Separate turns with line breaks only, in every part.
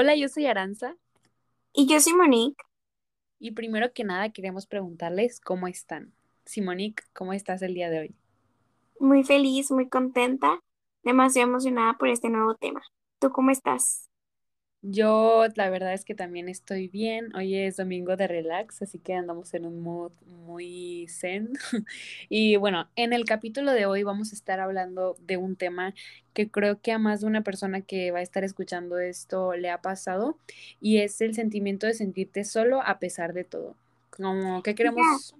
Hola, yo soy Aranza.
Y yo soy Monique.
Y primero que nada queremos preguntarles cómo están. Simonique, ¿cómo estás el día de hoy?
Muy feliz, muy contenta, demasiado emocionada por este nuevo tema. ¿Tú cómo estás?
Yo la verdad es que también estoy bien. Hoy es domingo de relax, así que andamos en un mood muy zen. Y bueno, en el capítulo de hoy vamos a estar hablando de un tema que creo que a más de una persona que va a estar escuchando esto le ha pasado y es el sentimiento de sentirte solo a pesar de todo. Como que queremos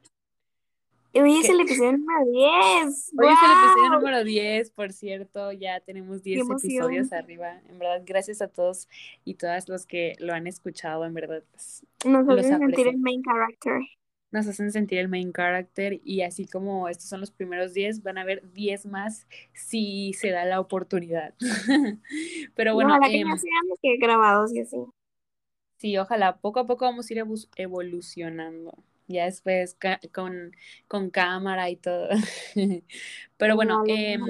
Hoy es el episodio número 10.
Hoy es el episodio número 10, por cierto, ya tenemos 10 episodios arriba. En verdad, gracias a todos y todas los que lo han escuchado, en verdad.
Nos hacen sentir el main character.
Nos hacen sentir el main character y así como estos son los primeros 10, van a haber 10 más si se da la oportunidad. Pero bueno,
ojalá que, eh, grabados y así.
Sí, ojalá, poco a poco vamos a ir evolucionando ya después con, con, cámara y todo. Pero bueno, em,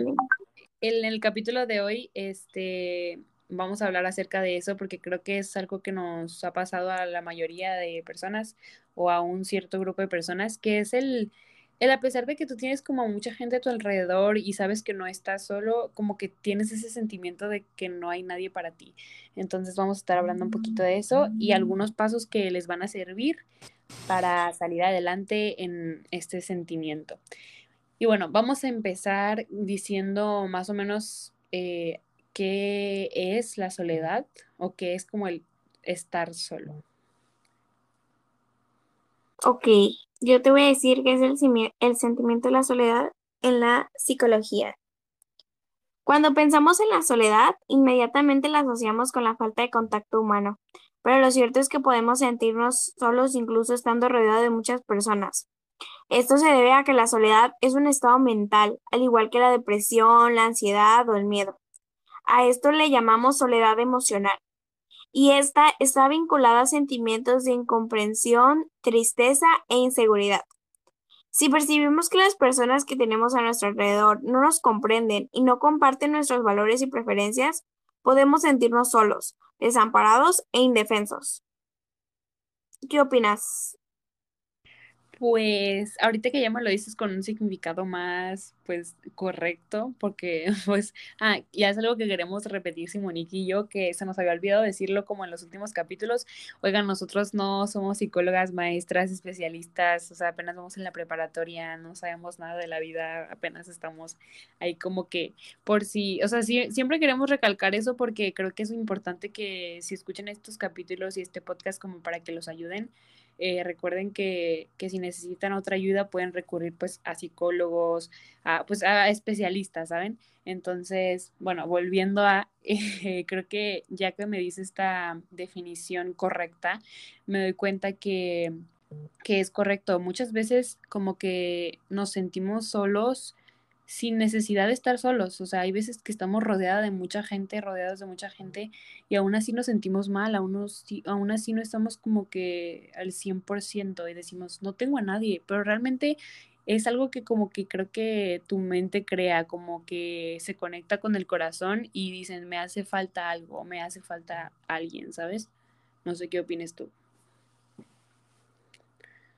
en el capítulo de hoy, este, vamos a hablar acerca de eso porque creo que es algo que nos ha pasado a la mayoría de personas o a un cierto grupo de personas, que es el, el a pesar de que tú tienes como mucha gente a tu alrededor y sabes que no estás solo, como que tienes ese sentimiento de que no hay nadie para ti. Entonces vamos a estar hablando un poquito de eso y algunos pasos que les van a servir para salir adelante en este sentimiento. Y bueno, vamos a empezar diciendo más o menos eh, qué es la soledad o qué es como el estar solo.
Ok, yo te voy a decir qué es el, el sentimiento de la soledad en la psicología. Cuando pensamos en la soledad, inmediatamente la asociamos con la falta de contacto humano, pero lo cierto es que podemos sentirnos solos incluso estando rodeados de muchas personas. Esto se debe a que la soledad es un estado mental, al igual que la depresión, la ansiedad o el miedo. A esto le llamamos soledad emocional. Y esta está vinculada a sentimientos de incomprensión, tristeza e inseguridad. Si percibimos que las personas que tenemos a nuestro alrededor no nos comprenden y no comparten nuestros valores y preferencias, podemos sentirnos solos, desamparados e indefensos. ¿Qué opinas?
Pues ahorita que ya me lo dices con un significado más, pues, correcto, porque, pues, ah, ya es algo que queremos repetir Simonique y yo, que se nos había olvidado decirlo como en los últimos capítulos. Oigan, nosotros no somos psicólogas, maestras, especialistas, o sea, apenas vamos en la preparatoria, no sabemos nada de la vida, apenas estamos ahí como que por si, o sea, sí, siempre queremos recalcar eso porque creo que es importante que si escuchen estos capítulos y este podcast como para que los ayuden eh, recuerden que, si necesitan otra ayuda pueden recurrir pues a psicólogos, a, pues a especialistas, ¿saben? Entonces, bueno, volviendo a, creo que ya que me dice esta definición correcta, me doy cuenta que, que es correcto. Muchas veces como que nos sentimos solos sin necesidad de estar solos. O sea, hay veces que estamos rodeados de mucha gente, rodeados de mucha gente, y aún así nos sentimos mal, aún, aún así no estamos como que al 100% y decimos, no tengo a nadie, pero realmente es algo que como que creo que tu mente crea, como que se conecta con el corazón y dicen, me hace falta algo, me hace falta alguien, ¿sabes? No sé qué opines tú.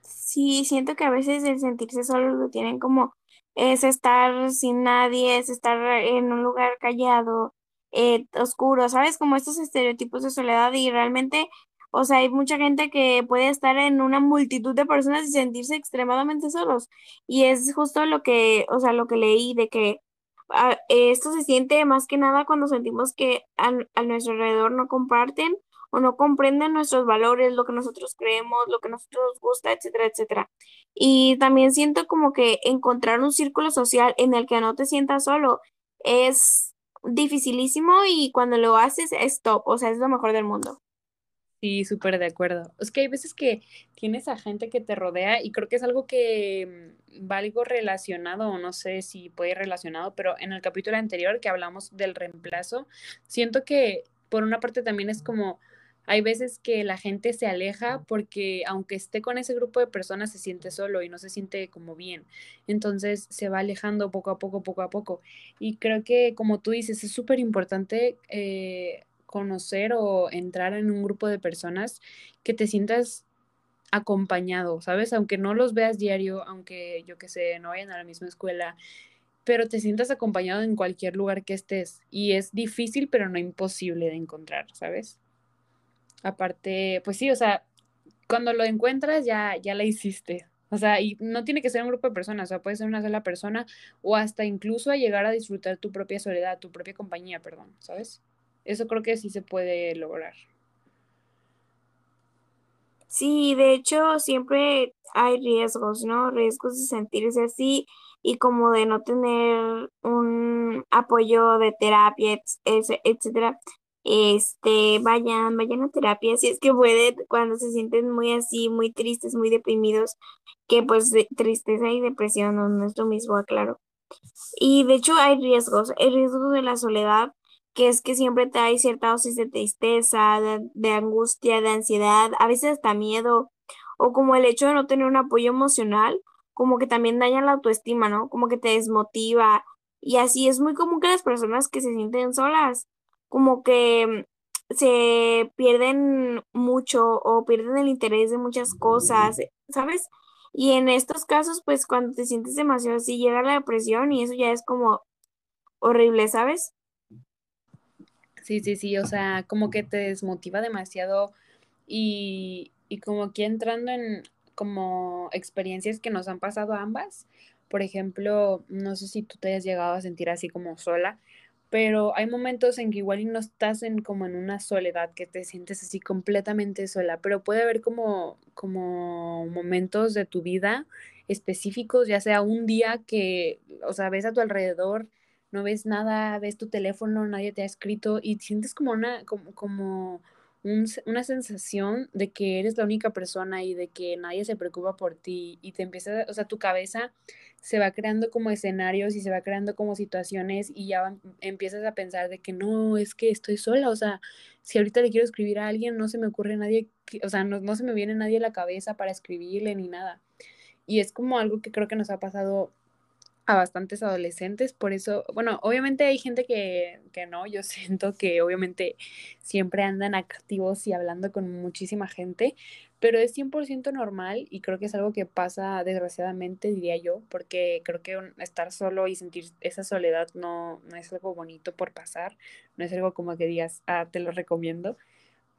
Sí, siento que a veces el sentirse solo lo tienen como es estar sin nadie, es estar en un lugar callado, eh, oscuro, ¿sabes? Como estos estereotipos de soledad y realmente, o sea, hay mucha gente que puede estar en una multitud de personas y sentirse extremadamente solos. Y es justo lo que, o sea, lo que leí de que ah, esto se siente más que nada cuando sentimos que a nuestro alrededor no comparten o no comprenden nuestros valores, lo que nosotros creemos, lo que nosotros nos gusta, etcétera, etcétera. Y también siento como que encontrar un círculo social en el que no te sientas solo es dificilísimo y cuando lo haces es top, o sea, es lo mejor del mundo.
Sí, súper de acuerdo. Es que hay veces que tienes a gente que te rodea y creo que es algo que mm, va algo relacionado, no sé si puede ir relacionado, pero en el capítulo anterior que hablamos del reemplazo, siento que por una parte también es como hay veces que la gente se aleja porque aunque esté con ese grupo de personas se siente solo y no se siente como bien. Entonces se va alejando poco a poco, poco a poco. Y creo que como tú dices, es súper importante eh, conocer o entrar en un grupo de personas que te sientas acompañado, ¿sabes? Aunque no los veas diario, aunque yo que sé, no vayan a la misma escuela, pero te sientas acompañado en cualquier lugar que estés. Y es difícil, pero no imposible de encontrar, ¿sabes? Aparte, pues sí, o sea, cuando lo encuentras ya, ya la hiciste. O sea, y no tiene que ser un grupo de personas, o sea, puede ser una sola persona o hasta incluso a llegar a disfrutar tu propia soledad, tu propia compañía, perdón, ¿sabes? Eso creo que sí se puede lograr.
Sí, de hecho, siempre hay riesgos, ¿no? Riesgos de sentirse así y como de no tener un apoyo de terapia, etcétera este, vayan, vayan a terapia si es que pueden, cuando se sienten muy así, muy tristes, muy deprimidos, que pues tristeza y depresión no, es lo mismo, aclaro. Y de hecho hay riesgos, el riesgo de la soledad, que es que siempre te hay cierta dosis de tristeza, de, de angustia, de ansiedad, a veces hasta miedo, o como el hecho de no tener un apoyo emocional, como que también daña la autoestima, ¿no? Como que te desmotiva. Y así es muy común que las personas que se sienten solas como que se pierden mucho o pierden el interés de muchas cosas, ¿sabes? Y en estos casos, pues cuando te sientes demasiado así, llega la depresión y eso ya es como horrible, ¿sabes?
Sí, sí, sí, o sea, como que te desmotiva demasiado y, y como que entrando en como experiencias que nos han pasado ambas, por ejemplo, no sé si tú te hayas llegado a sentir así como sola, pero hay momentos en que igual no estás en como en una soledad, que te sientes así completamente sola, pero puede haber como, como momentos de tu vida específicos, ya sea un día que, o sea, ves a tu alrededor, no ves nada, ves tu teléfono, nadie te ha escrito y sientes como una, como, como una sensación de que eres la única persona y de que nadie se preocupa por ti y te empieza, o sea, tu cabeza se va creando como escenarios y se va creando como situaciones y ya empiezas a pensar de que no, es que estoy sola, o sea, si ahorita le quiero escribir a alguien, no se me ocurre nadie, o sea, no, no se me viene nadie a la cabeza para escribirle ni nada. Y es como algo que creo que nos ha pasado a bastantes adolescentes, por eso, bueno, obviamente hay gente que, que no, yo siento que obviamente siempre andan activos y hablando con muchísima gente, pero es 100% normal y creo que es algo que pasa desgraciadamente, diría yo, porque creo que estar solo y sentir esa soledad no, no es algo bonito por pasar, no es algo como que digas, ah, te lo recomiendo,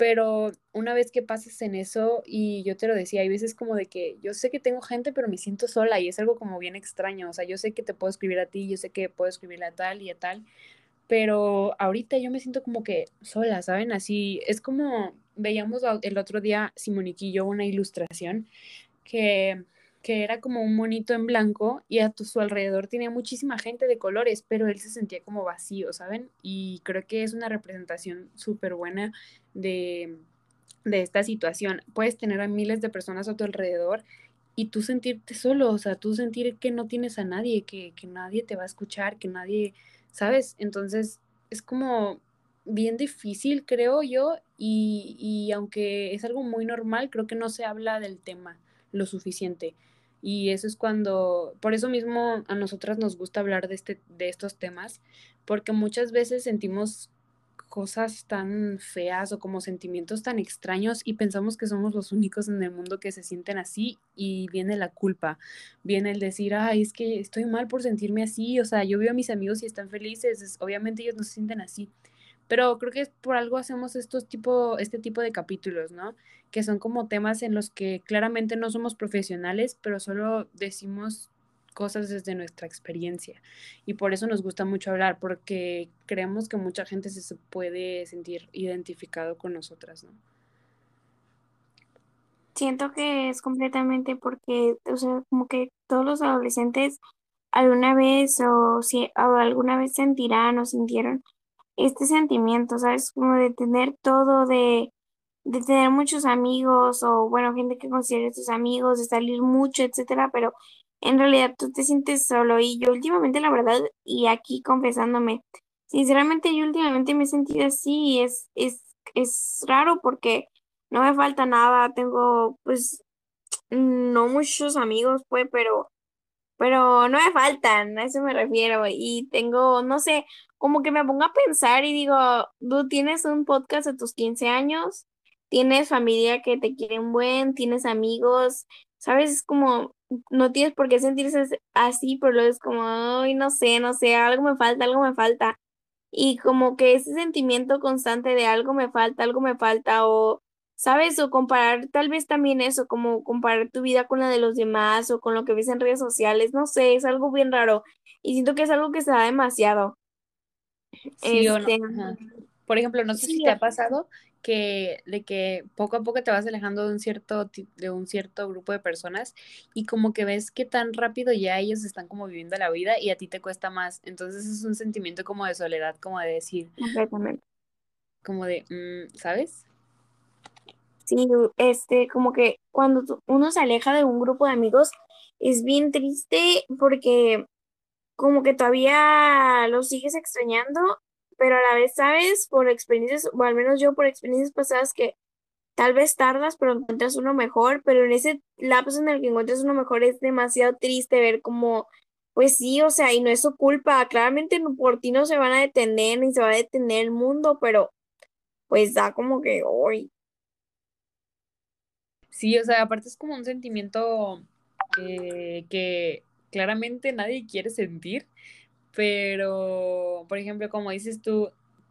pero una vez que pases en eso, y yo te lo decía, hay veces como de que yo sé que tengo gente, pero me siento sola y es algo como bien extraño, o sea, yo sé que te puedo escribir a ti, yo sé que puedo escribirle a tal y a tal, pero ahorita yo me siento como que sola, ¿saben? Así, es como veíamos el otro día, Simonique y yo, una ilustración que que era como un monito en blanco y a su alrededor tenía muchísima gente de colores, pero él se sentía como vacío, ¿saben? Y creo que es una representación súper buena de, de esta situación. Puedes tener a miles de personas a tu alrededor y tú sentirte solo, o sea, tú sentir que no tienes a nadie, que, que nadie te va a escuchar, que nadie, ¿sabes? Entonces es como bien difícil, creo yo, y, y aunque es algo muy normal, creo que no se habla del tema lo suficiente. Y eso es cuando, por eso mismo a nosotras nos gusta hablar de, este, de estos temas, porque muchas veces sentimos cosas tan feas o como sentimientos tan extraños y pensamos que somos los únicos en el mundo que se sienten así y viene la culpa, viene el decir, ay, es que estoy mal por sentirme así, o sea, yo veo a mis amigos y están felices, obviamente ellos no se sienten así, pero creo que por algo hacemos estos tipo, este tipo de capítulos, ¿no? Que son como temas en los que claramente no somos profesionales, pero solo decimos cosas desde nuestra experiencia. Y por eso nos gusta mucho hablar, porque creemos que mucha gente se puede sentir identificado con nosotras, ¿no?
Siento que es completamente porque, o sea, como que todos los adolescentes alguna vez o si o alguna vez sentirán o sintieron este sentimiento, ¿sabes? Como de tener todo, de, de tener muchos amigos o, bueno, gente que considere tus amigos, de salir mucho, etcétera, pero en realidad tú te sientes solo. Y yo últimamente, la verdad, y aquí confesándome, sinceramente yo últimamente me he sentido así, es, es, es raro porque no me falta nada, tengo pues no muchos amigos, pues, pero pero no me faltan, a eso me refiero. Y tengo, no sé, como que me pongo a pensar y digo, tú tienes un podcast a tus 15 años, tienes familia que te quieren buen, tienes amigos, ¿sabes? Es como, no tienes por qué sentirse así, pero luego es como, ay, no sé, no sé, algo me falta, algo me falta. Y como que ese sentimiento constante de algo me falta, algo me falta, o ¿sabes? O comparar tal vez también eso, como comparar tu vida con la de los demás o con lo que ves en redes sociales, no sé, es algo bien raro y siento que es algo que se da demasiado.
Sí o no.
Este,
Ajá. Por ejemplo, no sé si te ha pasado que de que poco a poco te vas alejando de un cierto de un cierto grupo de personas y como que ves que tan rápido ya ellos están como viviendo la vida y a ti te cuesta más. Entonces es un sentimiento como de soledad, como de decir,
completamente.
como de, mm, ¿sabes?
Sí, este, como que cuando uno se aleja de un grupo de amigos es bien triste porque como que todavía los sigues extrañando, pero a la vez sabes por experiencias, o al menos yo por experiencias pasadas que Tal vez tardas, pero encuentras uno mejor, pero en ese lapso en el que encuentras uno mejor es demasiado triste ver como, pues sí, o sea, y no es su culpa, claramente por ti no se van a detener ni se va a detener el mundo, pero pues da como que hoy.
Sí, o sea, aparte es como un sentimiento que claramente nadie quiere sentir, pero, por ejemplo, como dices tú,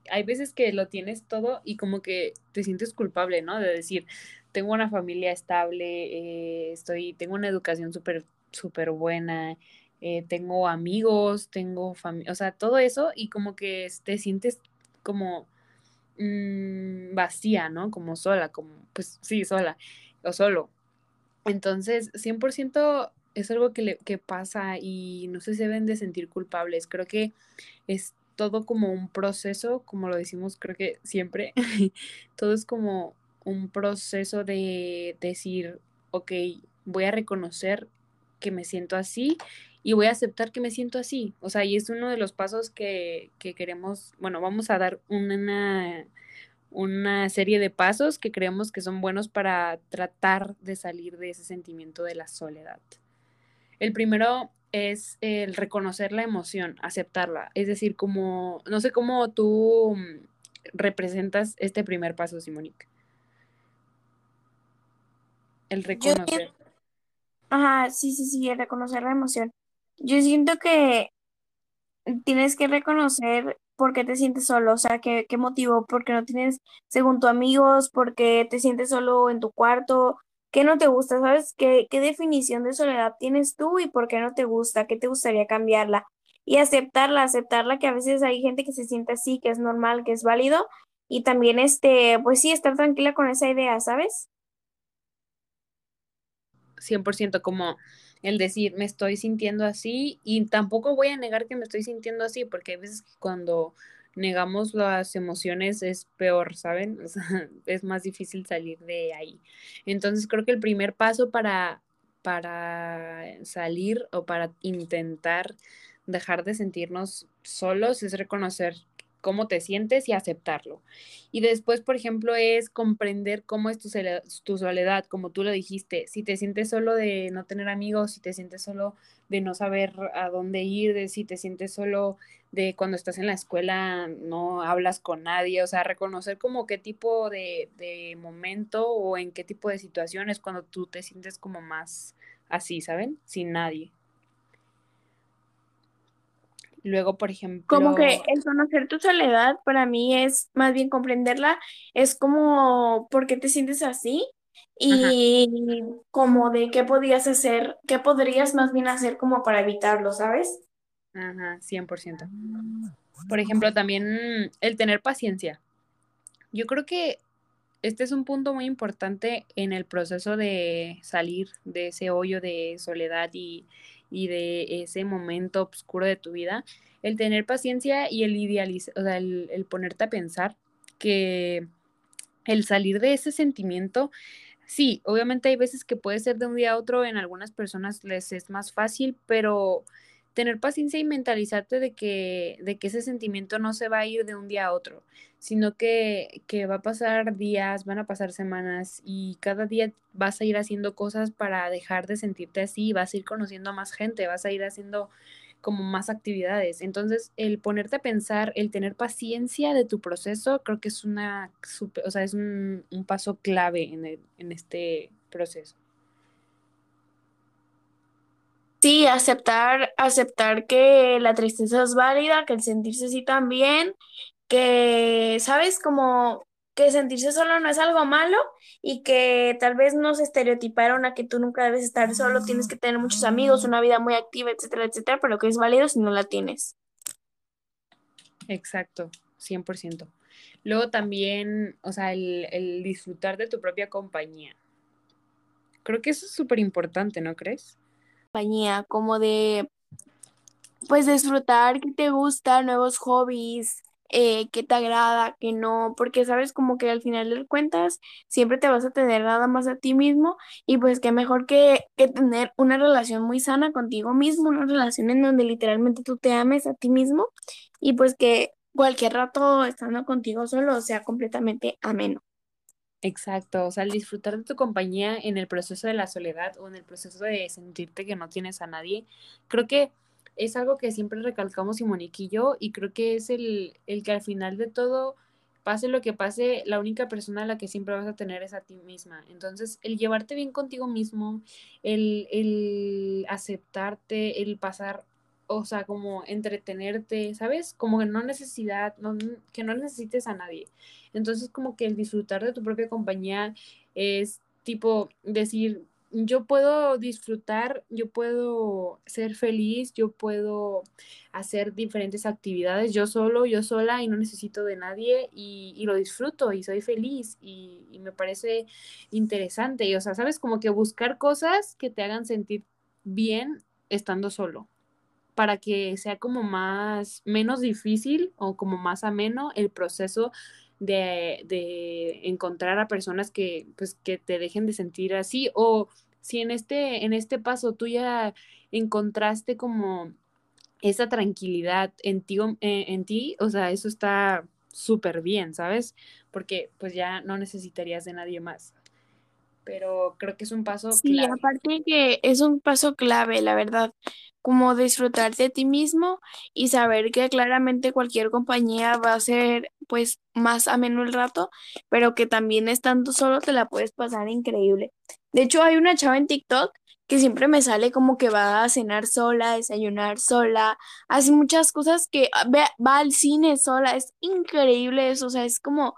hay veces que lo tienes todo y como que te sientes culpable, ¿no? De decir, tengo una familia estable, eh, estoy, tengo una educación súper, súper buena, eh, tengo amigos, tengo familia, o sea, todo eso y como que te sientes como mm, vacía, ¿no? Como sola, como, pues sí, sola o solo. Entonces, 100% es algo que, le, que pasa y no se deben de sentir culpables. Creo que es todo como un proceso, como lo decimos, creo que siempre, todo es como un proceso de decir, ok, voy a reconocer que me siento así y voy a aceptar que me siento así. O sea, y es uno de los pasos que, que queremos, bueno, vamos a dar una, una serie de pasos que creemos que son buenos para tratar de salir de ese sentimiento de la soledad. El primero es el reconocer la emoción, aceptarla. Es decir, como, no sé cómo tú mm, representas este primer paso, Simonique. El
Yo
reconocer.
ajá, sí, sí, sí, el reconocer la emoción. Yo siento que tienes que reconocer por qué te sientes solo, o sea, qué, qué motivo, porque no tienes, según tus amigos, porque te sientes solo en tu cuarto, qué no te gusta, ¿sabes? ¿Qué, qué definición de soledad tienes tú y por qué no te gusta? ¿Qué te gustaría cambiarla? Y aceptarla, aceptarla que a veces hay gente que se siente así, que es normal, que es válido, y también este, pues sí, estar tranquila con esa idea, ¿sabes?
100% como el decir, me estoy sintiendo así y tampoco voy a negar que me estoy sintiendo así, porque hay veces que cuando negamos las emociones es peor, ¿saben? Es más difícil salir de ahí. Entonces creo que el primer paso para, para salir o para intentar dejar de sentirnos solos es reconocer cómo te sientes y aceptarlo. Y después, por ejemplo, es comprender cómo es tu, tu soledad, como tú lo dijiste. Si te sientes solo de no tener amigos, si te sientes solo de no saber a dónde ir, de si te sientes solo de cuando estás en la escuela no hablas con nadie, o sea, reconocer como qué tipo de, de momento o en qué tipo de situaciones cuando tú te sientes como más así, ¿saben? Sin nadie. Luego, por
Como que
ejemplo,
el conocer tu soledad para mí es más bien comprenderla, es como por qué te sientes así
ajá,
y como de qué podías hacer, qué podrías más bien hacer como para evitarlo, ¿sabes?
ajá, 100%. Por ejemplo, también el tener paciencia. Yo creo que este es un punto muy importante en el proceso de salir de ese hoyo de soledad y, y de ese momento oscuro de tu vida, el tener paciencia y el idealizar, o sea, el, el ponerte a pensar que el salir de ese sentimiento Sí, obviamente hay veces que puede ser de un día a otro, en algunas personas les es más fácil, pero tener paciencia y mentalizarte de que, de que ese sentimiento no se va a ir de un día a otro, sino que, que va a pasar días, van a pasar semanas y cada día vas a ir haciendo cosas para dejar de sentirte así, vas a ir conociendo a más gente, vas a ir haciendo como más actividades. Entonces, el ponerte a pensar, el tener paciencia de tu proceso, creo que es una, o sea, es un, un paso clave en, el, en este proceso.
Sí, aceptar, aceptar que la tristeza es válida, que el sentirse así también, que, ¿sabes? Como que sentirse solo no es algo malo y que tal vez nos estereotiparon a que tú nunca debes estar solo, tienes que tener muchos amigos, una vida muy activa, etcétera, etcétera, pero que es válido si no la tienes.
Exacto, 100%. Luego también, o sea, el, el disfrutar de tu propia compañía. Creo que eso es súper importante, ¿no crees?
Compañía, como de, pues disfrutar que te gusta, nuevos hobbies, eh, que te agrada, que no, porque sabes como que al final de cuentas siempre te vas a tener nada más a ti mismo y pues qué mejor que, que tener una relación muy sana contigo mismo, una relación en donde literalmente tú te ames a ti mismo y pues que cualquier rato estando contigo solo sea completamente ameno.
Exacto, o sea, el disfrutar de tu compañía en el proceso de la soledad o en el proceso de sentirte que no tienes a nadie, creo que es algo que siempre recalcamos Simonique y yo, y creo que es el, el que al final de todo, pase lo que pase, la única persona a la que siempre vas a tener es a ti misma. Entonces, el llevarte bien contigo mismo, el, el aceptarte, el pasar, o sea, como entretenerte, ¿sabes? Como que no necesidad, no, que no necesites a nadie. Entonces, como que el disfrutar de tu propia compañía es tipo decir, yo puedo disfrutar, yo puedo ser feliz, yo puedo hacer diferentes actividades yo solo, yo sola y no necesito de nadie y, lo disfruto y soy feliz y, y, me parece interesante. Y, o sea, sabes, como que buscar cosas que te hagan sentir bien estando solo para que sea como más, menos difícil o como más ameno el proceso de, de, encontrar a personas que, pues, que te dejen de sentir así o si en este, en este paso tú ya encontraste como esa tranquilidad en ti, eh, en ti o sea, eso está súper bien, ¿sabes? Porque pues ya no necesitarías de nadie más. Pero creo que es un paso
sí, clave. aparte que es un paso clave, la verdad como disfrutarte de ti mismo y saber que claramente cualquier compañía va a ser pues más ameno el rato, pero que también estando solo te la puedes pasar increíble. De hecho, hay una chava en TikTok que siempre me sale como que va a cenar sola, desayunar sola, hace muchas cosas que ah, va al cine sola, es increíble eso, o sea, es como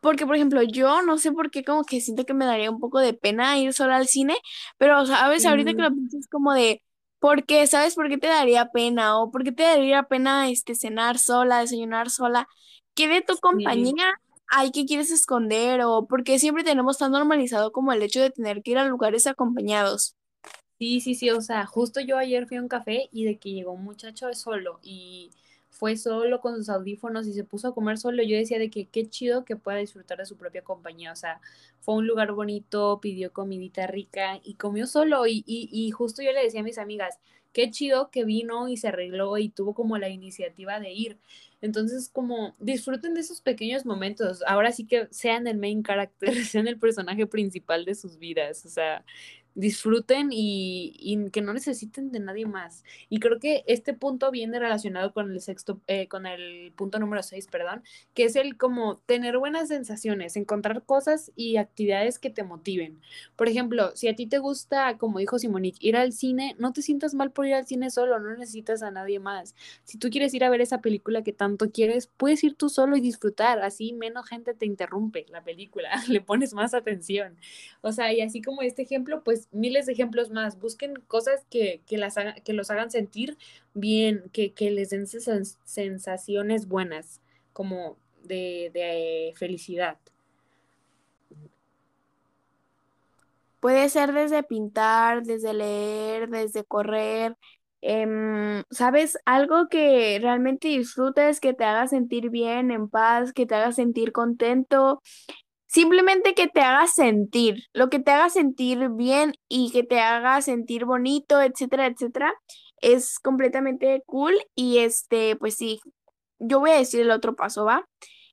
porque, por ejemplo, yo no sé por qué como que siento que me daría un poco de pena ir sola al cine, pero, ¿sabes? Ahorita que lo pienso es como de, ¿Por qué? ¿Sabes por qué te daría pena? ¿O por qué te daría pena este, cenar sola, desayunar sola? ¿Qué de tu compañía hay que quieres esconder? ¿O por qué siempre tenemos tan normalizado como el hecho de tener que ir a lugares acompañados?
Sí, sí, sí, o sea, justo yo ayer fui a un café y de que llegó un muchacho solo y fue solo con sus audífonos y se puso a comer solo, yo decía de que qué chido que pueda disfrutar de su propia compañía, o sea, fue un lugar bonito, pidió comidita rica y comió solo y, y, y justo yo le decía a mis amigas, qué chido que vino y se arregló y tuvo como la iniciativa de ir. Entonces, como disfruten de esos pequeños momentos. Ahora sí que sean el main character, sean el personaje principal de sus vidas. O sea, disfruten y, que no necesiten de nadie más. Y creo que este punto viene relacionado con el sexto, eh, con el punto número 6, perdón, que es el como tener buenas sensaciones, encontrar cosas y actividades que te motiven. Por ejemplo, si a ti te gusta, como dijo Simonique, ir al cine, no te sientas mal por ir al cine solo, no necesitas a nadie más. Si tú quieres ir a ver esa película que tanto quieres, puedes ir tú solo y disfrutar, así menos gente te interrumpe la película, le pones más atención. O sea, y así como este ejemplo, pues miles de ejemplos más. Busquen cosas que, que, las que los hagan sentir bien, que, que les den sensaciones buenas, como de, de felicidad.
Puede ser desde pintar, desde leer, desde correr. em, ¿sabes? Algo que realmente disfrutes, que te haga sentir bien, en paz, que te haga sentir contento. Simplemente que te haga sentir, lo que te haga sentir bien y que te haga sentir bonito, etcétera, etcétera, es completamente cool. Y este, pues sí, yo voy a decir el otro paso, ¿va?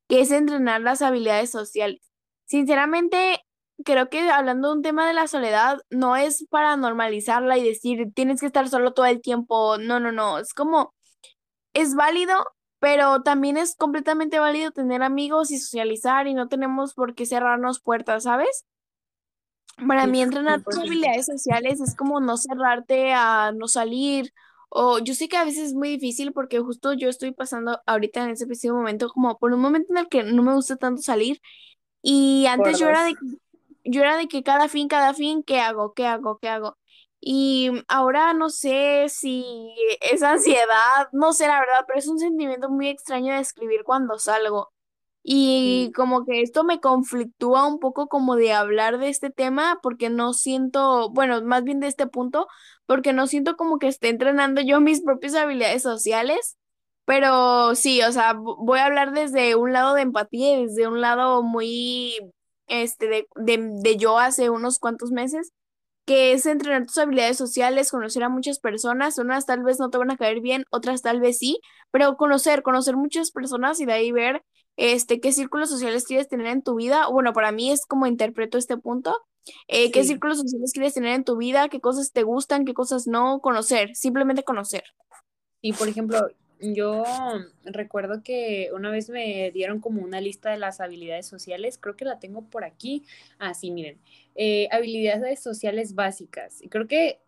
Que es entrenar las habilidades sociales. Sinceramente, creo que hablando de un tema de la soledad, no es para normalizarla y decir tienes que estar solo todo el tiempo. No, no, no. Es como, es válido, pero también es completamente válido tener amigos y socializar y no tenemos por qué cerrarnos puertas, ¿sabes? Para
Sí,
mí entrenar tus
100%.
habilidades sociales es como no cerrarte a no salir. O yo sé que a veces es muy difícil porque justo yo estoy pasando ahorita en ese preciso momento como por un momento en el que no me gusta tanto salir y antes yo era de yo era de que cada fin, cada fin, ¿qué hago? ¿Qué hago? ¿Qué hago? Y ahora no sé si es ansiedad, no sé la verdad, pero es un sentimiento muy extraño de escribir cuando salgo. Y
Sí,
como que esto me conflictúa un poco como de hablar de este tema porque no siento, bueno, más bien de este punto, porque no siento como que esté entrenando yo mis propias habilidades sociales, pero sí, o sea, vo- voy a hablar desde un lado de empatía y desde un lado muy, este, de, de, de yo hace unos cuantos meses que es entrenar tus habilidades sociales, conocer a muchas personas, unas tal vez no te van a caer bien, otras tal vez sí, pero conocer, conocer muchas personas y de ahí ver este qué círculos sociales quieres tener en tu vida. Bueno, para mí es como interpreto este punto. eh, qué círculos sociales quieres tener en tu vida, qué cosas te gustan, qué cosas no, conocer, simplemente conocer.
Y por ejemplo, yo recuerdo que una vez me dieron como una lista de las habilidades sociales, creo que la tengo por aquí. Ah, sí, miren, eh, habilidades sociales básicas. Y creo que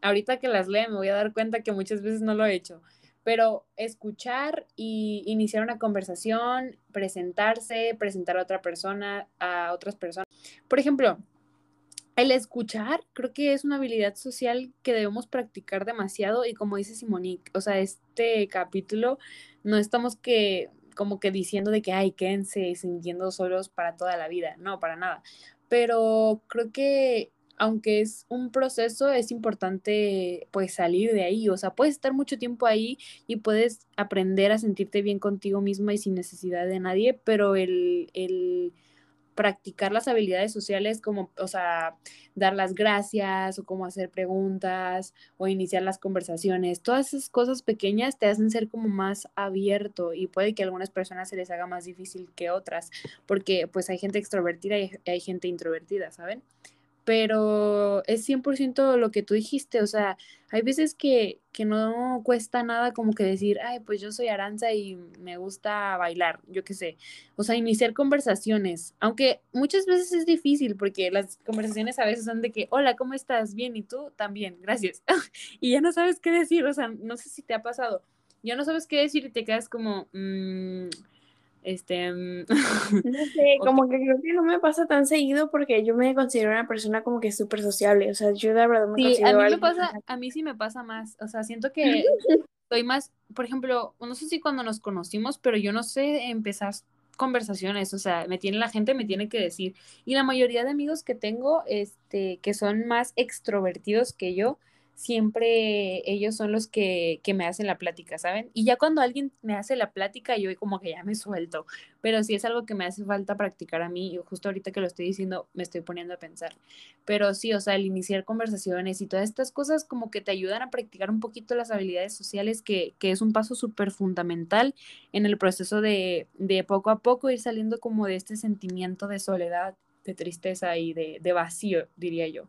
ahorita que las lea me voy a dar cuenta que muchas veces no lo he hecho, pero escuchar y iniciar una conversación, presentarse, presentar a otra persona, a otras personas. Por ejemplo, el escuchar creo que es una habilidad social que debemos practicar demasiado y como dice Simonique, o sea, este capítulo no estamos que como que diciendo de que ay, quédense sintiendo solos para toda la vida, no, para nada. Pero creo que aunque es un proceso, es importante pues salir de ahí, o sea, puedes estar mucho tiempo ahí y puedes aprender a sentirte bien contigo misma y sin necesidad de nadie, pero el, el practicar las habilidades sociales como, o sea, dar las gracias o como hacer preguntas o iniciar las conversaciones. Todas esas cosas pequeñas te hacen ser como más abierto y puede que a algunas personas se les haga más difícil que otras, porque pues hay gente extrovertida y hay gente introvertida, ¿saben? Pero es 100% lo que tú dijiste, o sea, hay veces que, que no cuesta nada como que decir, ay, pues yo soy Aranza y me gusta bailar, yo qué sé, o sea, iniciar conversaciones, aunque muchas veces es difícil porque las conversaciones a veces son de que, hola, ¿cómo estás? Bien, ¿y tú? También, gracias. y ya no sabes qué decir, o sea, no sé si te ha pasado, ya no sabes qué decir y te quedas como, mmm, este, um,
No sé, como que creo que no me pasa tan seguido porque yo me considero una persona como que súper sociable, o sea, yo de verdad me
Sí, a
considero
mí me pasa, a mí sí me pasa más, o sea, siento que soy más, por ejemplo, no sé si cuando nos conocimos, pero yo no sé empezar conversaciones, o sea, me tiene la gente, me tiene que decir, y la mayoría de amigos que tengo, este, que son más extrovertidos que yo, siempre ellos son los que, que me hacen la plática, ¿saben? Y ya cuando alguien me hace la plática, yo como que ya me suelto, pero sí es algo que me hace falta practicar a mí, y justo ahorita que lo estoy diciendo, me estoy poniendo a pensar. Pero sí, o sea, el iniciar conversaciones y todas estas cosas como que te ayudan a practicar un poquito las habilidades sociales, que, que es un paso súper fundamental en el proceso de, de poco a poco ir saliendo como de este sentimiento de soledad, de tristeza y de, de vacío, diría yo.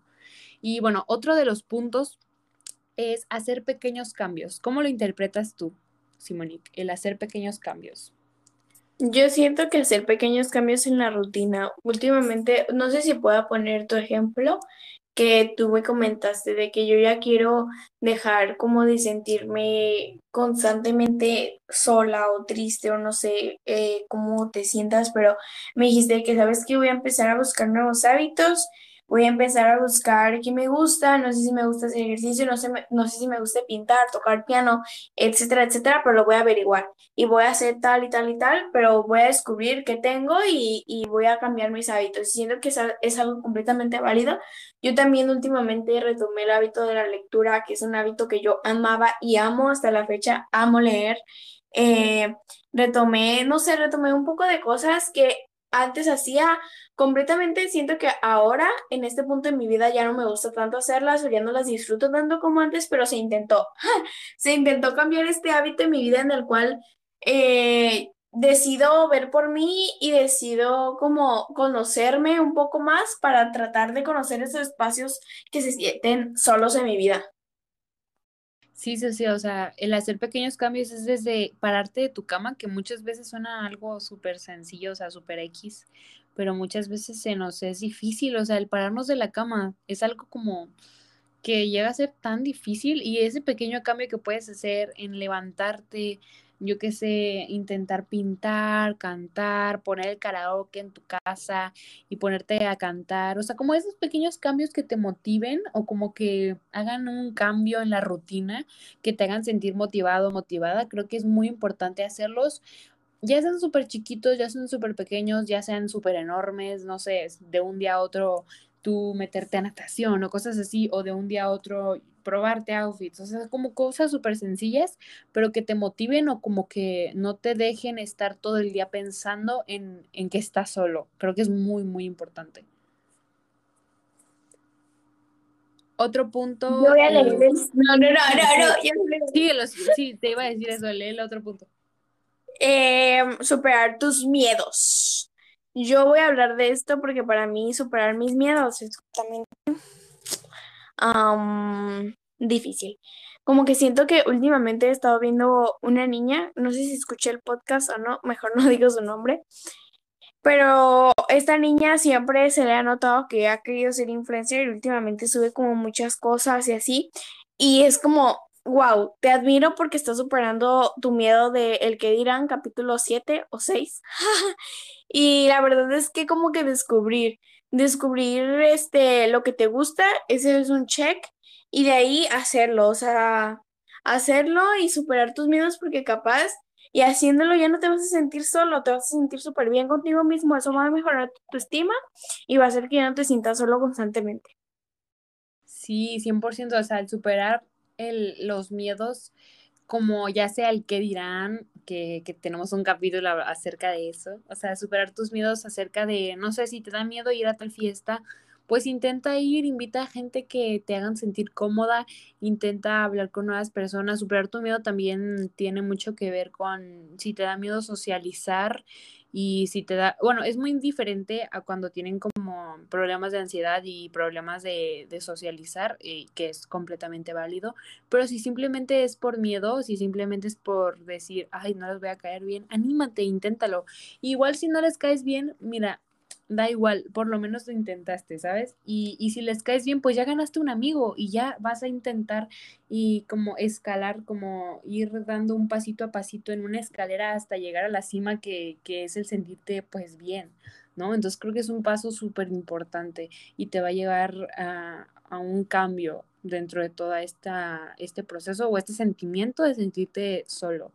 Y bueno, otro de los puntos es hacer pequeños cambios. ¿Cómo lo interpretas tú, Simonique? El hacer pequeños cambios.
Yo siento que hacer pequeños cambios en la rutina, últimamente, no sé si pueda poner tu ejemplo, que tú me comentaste de que yo ya quiero dejar como de sentirme constantemente sola o triste o no sé eh, cómo te sientas, pero me dijiste que sabes que voy a empezar a buscar nuevos hábitos voy a empezar a buscar qué me gusta, no sé si me gusta hacer ejercicio, no sé, no sé si me gusta pintar, tocar piano, etcétera, etcétera, pero lo voy a averiguar y voy a hacer tal y tal y tal, pero voy a descubrir qué tengo y, y voy a cambiar mis hábitos. Siento que es algo completamente válido. Yo también últimamente retomé el hábito de la lectura, que es un hábito que yo amaba y amo hasta la fecha, amo leer. Eh, retomé, no sé, retomé un poco de cosas que antes hacía completamente, siento que ahora, en este punto de mi vida, ya no me gusta tanto hacerlas o ya no las disfruto tanto como antes, pero se intentó. se intentó cambiar este hábito en mi vida en el cual eh, decido ver por mí y decido como conocerme un poco más para tratar de conocer esos espacios que se sienten solos en mi vida.
Sí, sí, sí, o sea, el hacer pequeños cambios es desde pararte de tu cama, que muchas veces suena algo súper sencillo, o sea, súper X, pero muchas veces se nos es difícil, o sea, el pararnos de la cama es algo como que llega a ser tan difícil y ese pequeño cambio que puedes hacer en levantarte, yo qué sé, intentar pintar, cantar, poner el karaoke en tu casa y ponerte a cantar, o sea, como esos pequeños cambios que te motiven o como que hagan un cambio en la rutina, que te hagan sentir motivado, motivada, creo que es muy importante hacerlos. Ya sean súper chiquitos, ya sean súper pequeños, ya sean súper enormes, no sé, de un día a otro tú meterte a natación o cosas así, o de un día a otro probarte outfits, o sea, como cosas súper sencillas, pero que te motiven o como que no te dejen estar todo el día pensando en, en que estás solo. Creo que es muy, muy importante. Otro punto.
Yo voy a leer el... No, no, no, no,
no. Sí, sí, te iba a decir eso, lee el otro punto.
Eh, superar tus miedos. Yo voy a hablar de esto porque para mí superar mis miedos es justamente difícil. Como que siento que últimamente he estado viendo una niña, no sé si escuché el podcast o no, mejor no digo su nombre, pero esta niña siempre se le ha notado que ha querido ser influencer y últimamente sube como muchas cosas y así. Y es como, wow, te admiro porque estás superando tu miedo de el que dirán capítulo 7 o 6. y la verdad es que como que descubrir, descubrir este lo que te gusta, ese es un check y de ahí hacerlo, o sea, hacerlo y superar tus miedos porque capaz y haciéndolo ya no te vas a sentir solo, te vas a sentir súper bien contigo mismo, eso va a mejorar tu estima y va a hacer que ya no te sientas solo constantemente.
Sí, 100%, o sea, al superar el, los miedos, como ya sea el que dirán, que, que, tenemos un capítulo acerca de eso, o sea, superar tus miedos acerca de, no sé, si te da miedo ir a tal fiesta, pues intenta ir, invita a gente que te hagan sentir cómoda, intenta hablar con nuevas personas, superar tu miedo también tiene mucho que ver con si te da miedo socializar y si te da, bueno, es muy diferente a cuando tienen como problemas de ansiedad y problemas de, socializar, eh, que es completamente válido, pero si simplemente es por miedo, si simplemente es por decir, ay, no les voy a caer bien, anímate, inténtalo. Igual si no les caes bien, mira, da igual, por lo menos lo intentaste, ¿sabes? Y, y, si les caes bien, pues ya ganaste un amigo y ya vas a intentar y como escalar, como ir dando un pasito a pasito en una escalera hasta llegar a la cima que, que es el sentirte pues bien, ¿no? Entonces creo que es un paso súper importante y te va a llevar a, a un cambio dentro de todo este proceso o este sentimiento de sentirte solo.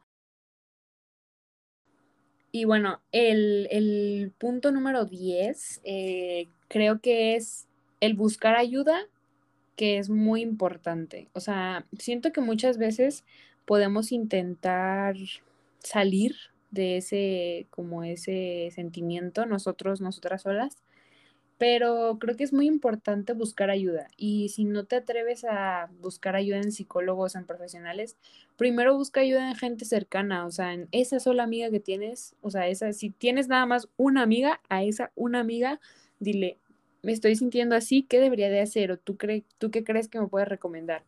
Y bueno, el, el punto número 10 eh, creo que es el buscar ayuda, que es muy importante. O sea, siento que muchas veces podemos intentar salir de ese, como ese sentimiento, nosotros, nosotras solas, pero creo que es muy importante buscar ayuda. Y si no te atreves a buscar ayuda en psicólogos, en profesionales, primero busca ayuda en gente cercana, o sea, en esa sola amiga que tienes, o sea, esa, si tienes nada más una amiga, a esa una amiga, dile, me estoy sintiendo así, ¿qué debería de hacer? ¿O tú, crees tú qué crees que me puedes recomendar?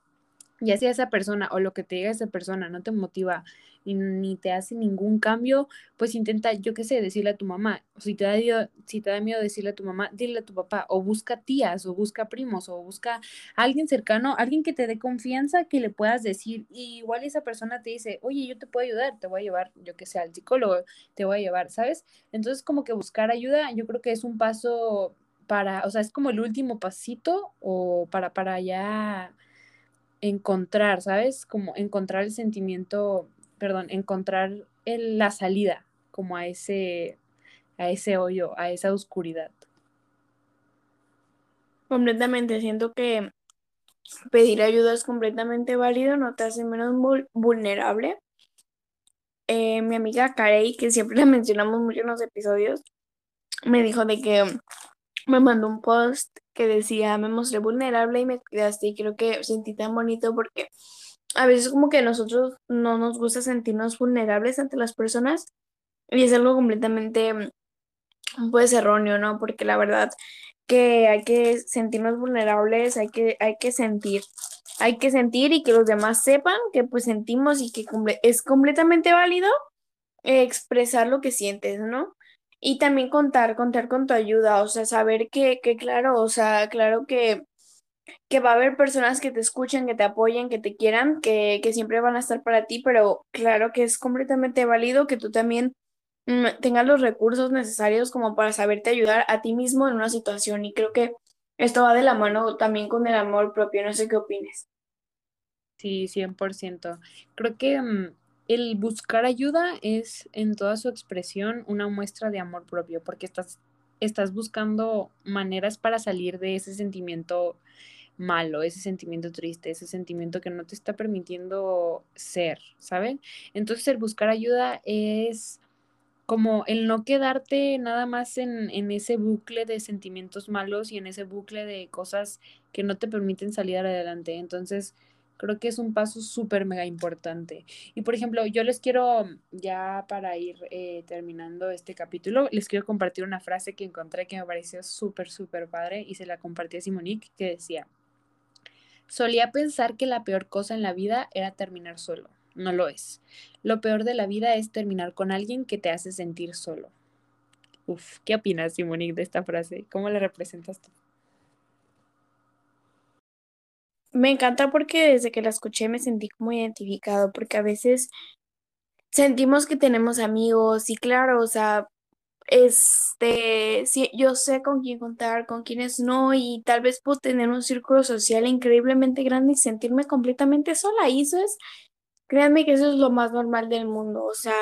Ya sea esa persona o lo que te diga esa persona no te motiva y ni te hace ningún cambio, pues intenta, yo qué sé, decirle a tu mamá. Si te da miedo, si te da miedo decirle a tu mamá, dile a tu papá, o busca tías, o busca primos, o busca alguien cercano, alguien que te dé confianza que le puedas decir. Y igual esa persona te dice, oye, yo te puedo ayudar, te voy a llevar, yo que sé, al psicólogo, te voy a llevar, ¿sabes? Entonces, como que buscar ayuda, yo creo que es un paso para, o sea, es como el último pasito o para, para ya encontrar, ¿sabes? Como encontrar el sentimiento, perdón, encontrar la salida como a ese, a ese hoyo, a esa oscuridad.
Completamente, siento que pedir ayuda es completamente válido, no te hace menos vulnerable. Eh, mi amiga Carey, que siempre la mencionamos mucho en los episodios, me dijo de que me mandó un post que decía, me mostré vulnerable y me cuidaste y creo que sentí tan bonito porque a veces como que nosotros no nos gusta sentirnos vulnerables ante las personas y es algo completamente pues erróneo, ¿no? Porque la verdad que hay que sentirnos vulnerables, hay que, hay que sentir, hay que sentir y que los demás sepan que pues sentimos y que es completamente válido expresar lo que sientes, ¿no? Y también contar, contar con tu ayuda, o sea, saber que, que claro, o sea, claro que, que va a haber personas que te escuchen, que te apoyen, que te quieran, que, que siempre van a estar para ti, pero claro que es completamente válido que tú también mm, tengas los recursos necesarios como para saberte ayudar a ti mismo en una situación. Y creo que esto va de la mano también con el amor propio, no sé qué opines.
Sí, 100%. Creo que mm, el buscar ayuda es en toda su expresión una muestra de amor propio, porque estás, estás buscando maneras para salir de ese sentimiento malo, ese sentimiento triste, ese sentimiento que no te está permitiendo ser, ¿saben? Entonces el buscar ayuda es como el no quedarte nada más en, en, ese bucle de sentimientos malos y en ese bucle de cosas que no te permiten salir adelante. Entonces, Creo que es un paso súper mega importante. Y por ejemplo, yo les quiero, ya para ir eh, terminando este capítulo, les quiero compartir una frase que encontré que me pareció súper, súper padre y se la compartí a Simonique, que decía, solía pensar que la peor cosa en la vida era terminar solo. No lo es. Lo peor de la vida es terminar con alguien que te hace sentir solo. Uf, ¿qué opinas, Simonique, de esta frase? ¿Cómo la representas tú?
Me encanta porque desde que la escuché me sentí como identificado, porque a veces sentimos que tenemos amigos y claro, o sea, este, sí, yo sé con quién contar, con quiénes no, y tal vez puedo tener un círculo social increíblemente grande y sentirme completamente sola. Y eso es, créanme que eso es lo más normal del mundo. O sea,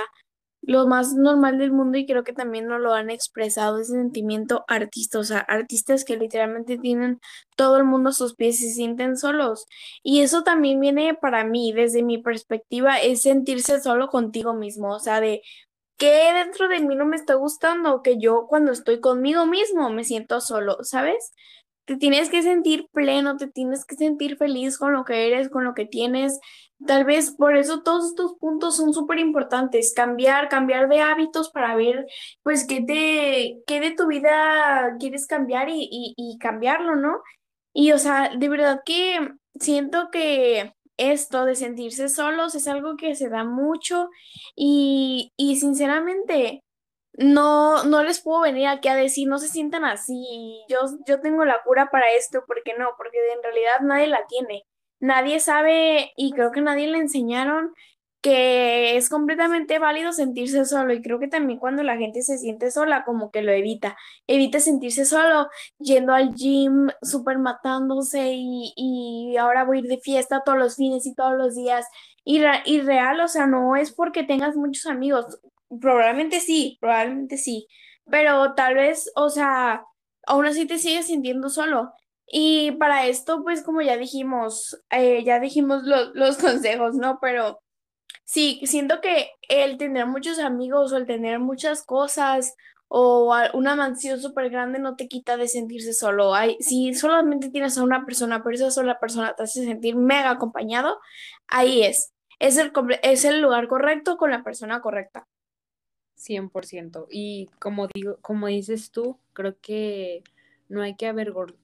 lo más normal del mundo y creo que también nos lo han expresado ese sentimiento artistas, o sea, artistas que literalmente tienen todo el mundo a sus pies y se sienten solos. Y eso también viene para mí, desde mi perspectiva, es sentirse solo contigo mismo, o sea, de que dentro de mí no me está gustando, que yo cuando estoy conmigo mismo me siento solo, ¿sabes? Te tienes que sentir pleno, te tienes que sentir feliz con lo que eres, con lo que tienes, Tal vez por eso todos estos puntos son súper importantes, cambiar, cambiar de hábitos para ver, pues, qué te, qué de tu vida quieres cambiar y, y, cambiarlo, ¿no? Y, o sea, de verdad que siento que esto de sentirse solos es algo que se da mucho y, y sinceramente no, no les puedo venir aquí a decir, no se sientan así, yo, yo tengo la cura para esto, porque no, porque en realidad nadie la tiene. Nadie sabe y creo que nadie le enseñaron que es completamente válido sentirse solo y creo que también cuando la gente se siente sola como que lo evita, evita sentirse solo yendo al gym, súper matándose y, y, ahora voy a ir de fiesta todos los fines y todos los días. Y, y real, o sea, no es porque tengas muchos amigos, probablemente sí, probablemente sí, pero tal vez, o sea, aún así te sigues sintiendo solo y para esto, pues como ya dijimos, eh, ya dijimos los consejos, ¿no? Pero sí, siento que el tener muchos amigos o el tener muchas cosas o una mansión súper grande no te quita de sentirse solo. Hay, si solamente tienes a una persona, pero esa sola persona te hace sentir mega acompañado, ahí es. Es el, es el lugar correcto con la persona correcta.
100%. Y como digo, como dices tú, creo que no hay que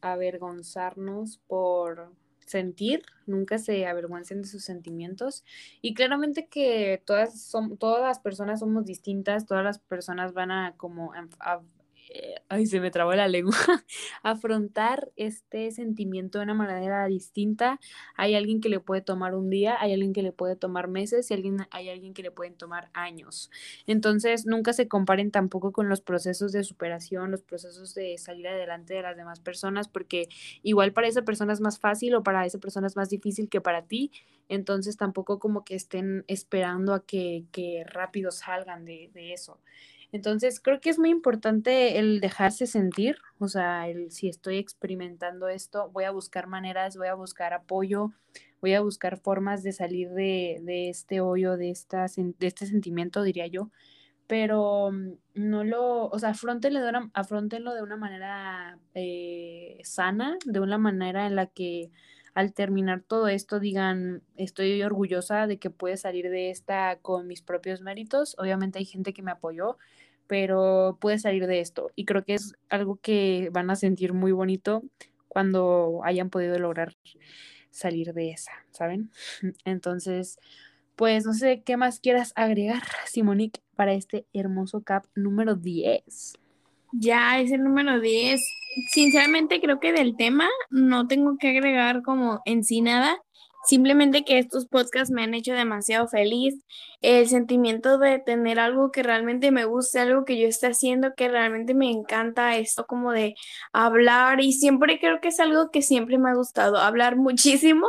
avergonzarnos por sentir, nunca se avergüencen de sus sentimientos y claramente que todas son todas las personas somos distintas, todas las personas van a como ay, se me trabó la lengua, afrontar este sentimiento de una manera distinta. Hay alguien que le puede tomar un día, hay alguien que le puede tomar meses y alguien, hay alguien que le pueden tomar años. Entonces, nunca se comparen tampoco con los procesos de superación, los procesos de salir adelante de las demás personas, porque igual para esa persona es más fácil o para esa persona es más difícil que para ti. Entonces, tampoco como que estén esperando a que, que rápido salgan de, de eso. Entonces, creo que es muy importante el dejarse sentir, o sea, el si estoy experimentando esto, voy a buscar maneras, voy a buscar apoyo, voy a buscar formas de salir de, este hoyo, de, esta, de este sentimiento, diría yo, pero mm, no lo, o sea, afrontenlo de una, de una manera eh, sana, de una manera en la que al terminar todo esto digan, estoy orgullosa de que pude salir de esta con mis propios méritos. Obviamente hay gente que me apoyó, pero pude salir de esto y creo que es algo que van a sentir muy bonito cuando hayan podido lograr salir de esa, ¿saben? Entonces, pues no sé qué más quieras agregar, Simonique, para este hermoso cap número 10.
Ya, es el número 10 sinceramente creo que del tema no tengo que agregar como en sí nada. Simplemente que estos podcasts me han hecho demasiado feliz. El sentimiento de tener algo que realmente me guste, algo que yo esté haciendo, que realmente me encanta, esto como de hablar y siempre creo que es algo que siempre me ha gustado, hablar muchísimo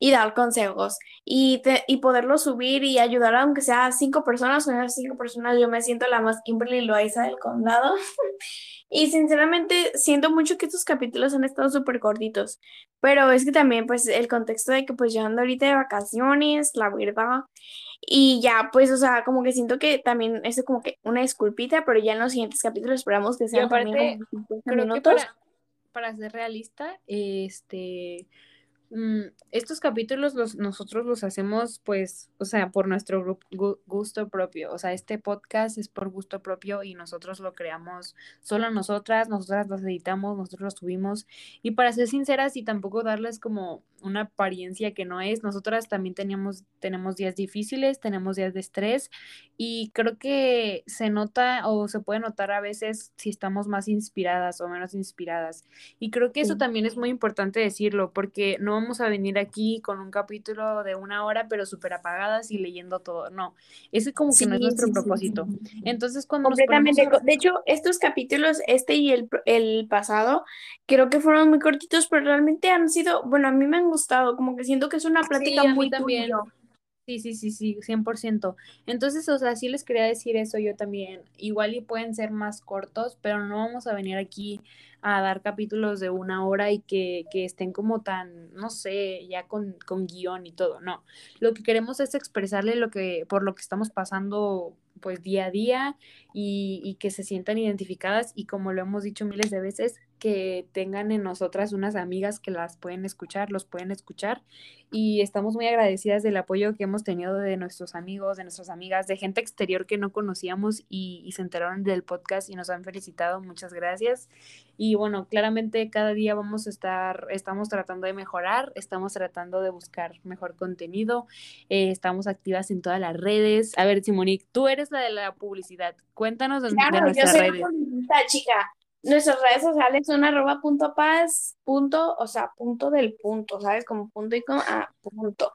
y dar consejos y, y poderlo subir y ayudar aunque sea a cinco personas, o esas cinco personas yo me siento la más Kimberly Loaiza del condado. Y sinceramente siento mucho que estos capítulos han estado súper cortitos, pero es que también pues el contexto de que pues yo ando ahorita de vacaciones, la verdad, y ya pues o sea, como que siento que también es como que una disculpita, pero ya en los siguientes capítulos esperamos que sean también
para, para ser realista, este estos capítulos los, nosotros los hacemos pues, o sea, por nuestro gusto propio, o sea, este podcast es por gusto propio y nosotros lo creamos solo nosotras, nosotras los editamos, nosotros los subimos. Y para ser sinceras y tampoco darles como una apariencia que no es, nosotras también teníamos, tenemos días difíciles, tenemos días de estrés y creo que se nota o se puede notar a veces si estamos más inspiradas o menos inspiradas. Y creo que eso también es muy importante decirlo porque no vamos a venir aquí con un capítulo de una hora, pero súper apagadas y leyendo todo. No, ese como que no es nuestro propósito. Entonces, cuando
Completamente. De hecho, estos capítulos, este y el, el pasado, creo que fueron muy cortitos, pero realmente han sido, bueno, a mí me han gustado, como que siento que es una plática muy también.
Sí, sí, sí, sí, 100%. Entonces, o sea, sí les quería decir eso yo también. Igual y pueden ser más cortos, pero no vamos a venir aquí a dar capítulos de una hora y que, que estén como tan, no sé, ya con, con guion y todo. No, lo que queremos es expresarle lo que, por lo que estamos pasando pues día a día y, y que se sientan identificadas y como lo hemos dicho miles de veces, que tengan en nosotras unas amigas que las pueden escuchar, los pueden escuchar y estamos muy agradecidas del apoyo que hemos tenido de nuestros amigos, de nuestras amigas, de gente exterior que no conocíamos y, y se enteraron del podcast y nos han felicitado. Muchas gracias. Y bueno, claramente cada día vamos a estar, estamos tratando de mejorar, estamos tratando de buscar mejor contenido, eh, estamos activas en todas las redes. A ver, Simonique, tú eres la de la publicidad. Cuéntanos de, nuestras yo soy redes.
chica. Nuestras redes sociales son arroba punto paz, punto, o sea, punto del punto, ¿sabes? Como punto y como, ah, punto.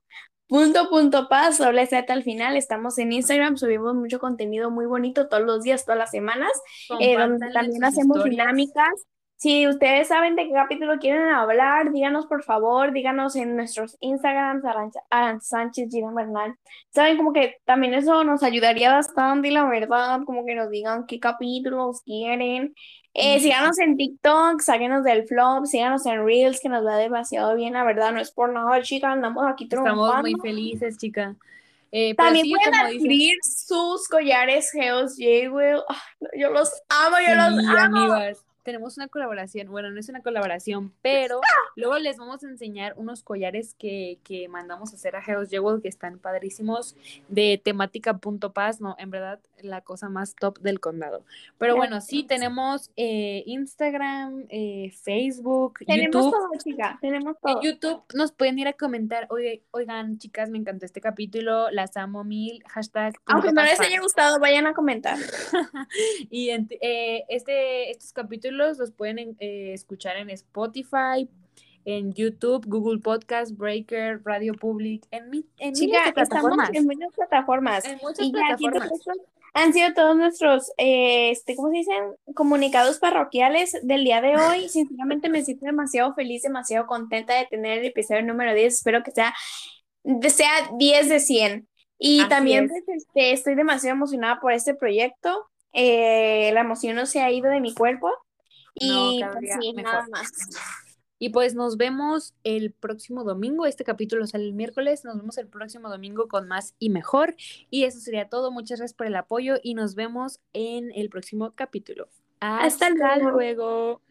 Punto, punto, paz, doble Z al final. Estamos en Instagram, subimos mucho contenido muy bonito todos los días, todas las semanas, eh, donde también hacemos dinámicas si ustedes saben de qué capítulo quieren hablar, díganos por favor, díganos en nuestros Instagrams, Aran Sánchez, Gina Bernal. Saben como que también eso nos ayudaría bastante, la verdad, como que nos digan qué capítulos quieren. Eh, síganos en TikTok, sáquenos del flop, síganos en Reels, que nos va demasiado bien, la verdad, no es por nada, chica, andamos aquí
triunfando. Estamos muy felices, chica.
Eh, También pueden adquirir sus collares Geos J-Will. Yo los amo, yo los amo.
Tenemos una colaboración, bueno, no es una colaboración, pero luego les vamos a enseñar unos collares que, que mandamos a hacer a House Jewel que están padrísimos de temática punto paz, no, en verdad la cosa más top del condado. Pero bueno, sí, tenemos eh, Instagram, eh, Facebook,
tenemos
YouTube.
todo, chica, tenemos todo.
En YouTube nos pueden ir a comentar, oye, oigan, chicas, me encantó este capítulo, las amo mil, hashtag.
Aunque no les haya gustado, vayan a comentar.
y en- eh, este, estos capítulos los pueden eh, escuchar en Spotify, en YouTube, Google Podcast, Breaker, Radio Public, en, mi- en miles
Chica,
de
estamos
plataformas.
en muchas plataformas.
En muchas
Y ya
plataformas.
estos han sido todos nuestros, eh, este, ¿cómo se dicen? Comunicados parroquiales del día de hoy. Sinceramente me siento demasiado feliz, demasiado contenta de tener el episodio número 10. Espero que sea, de- sea 10 de 100. Y
Así
también
es.
pues, este, estoy demasiado emocionada por este proyecto. Eh, la emoción no se ha ido de mi cuerpo. Y pues sí,
mejor.
nada más.
Y pues nos vemos el próximo domingo. Este capítulo sale el miércoles. Nos vemos el próximo domingo con más y mejor. Y eso sería todo. Muchas gracias por el apoyo y nos vemos en el próximo capítulo.
Hasta
Hasta
luego.
luego.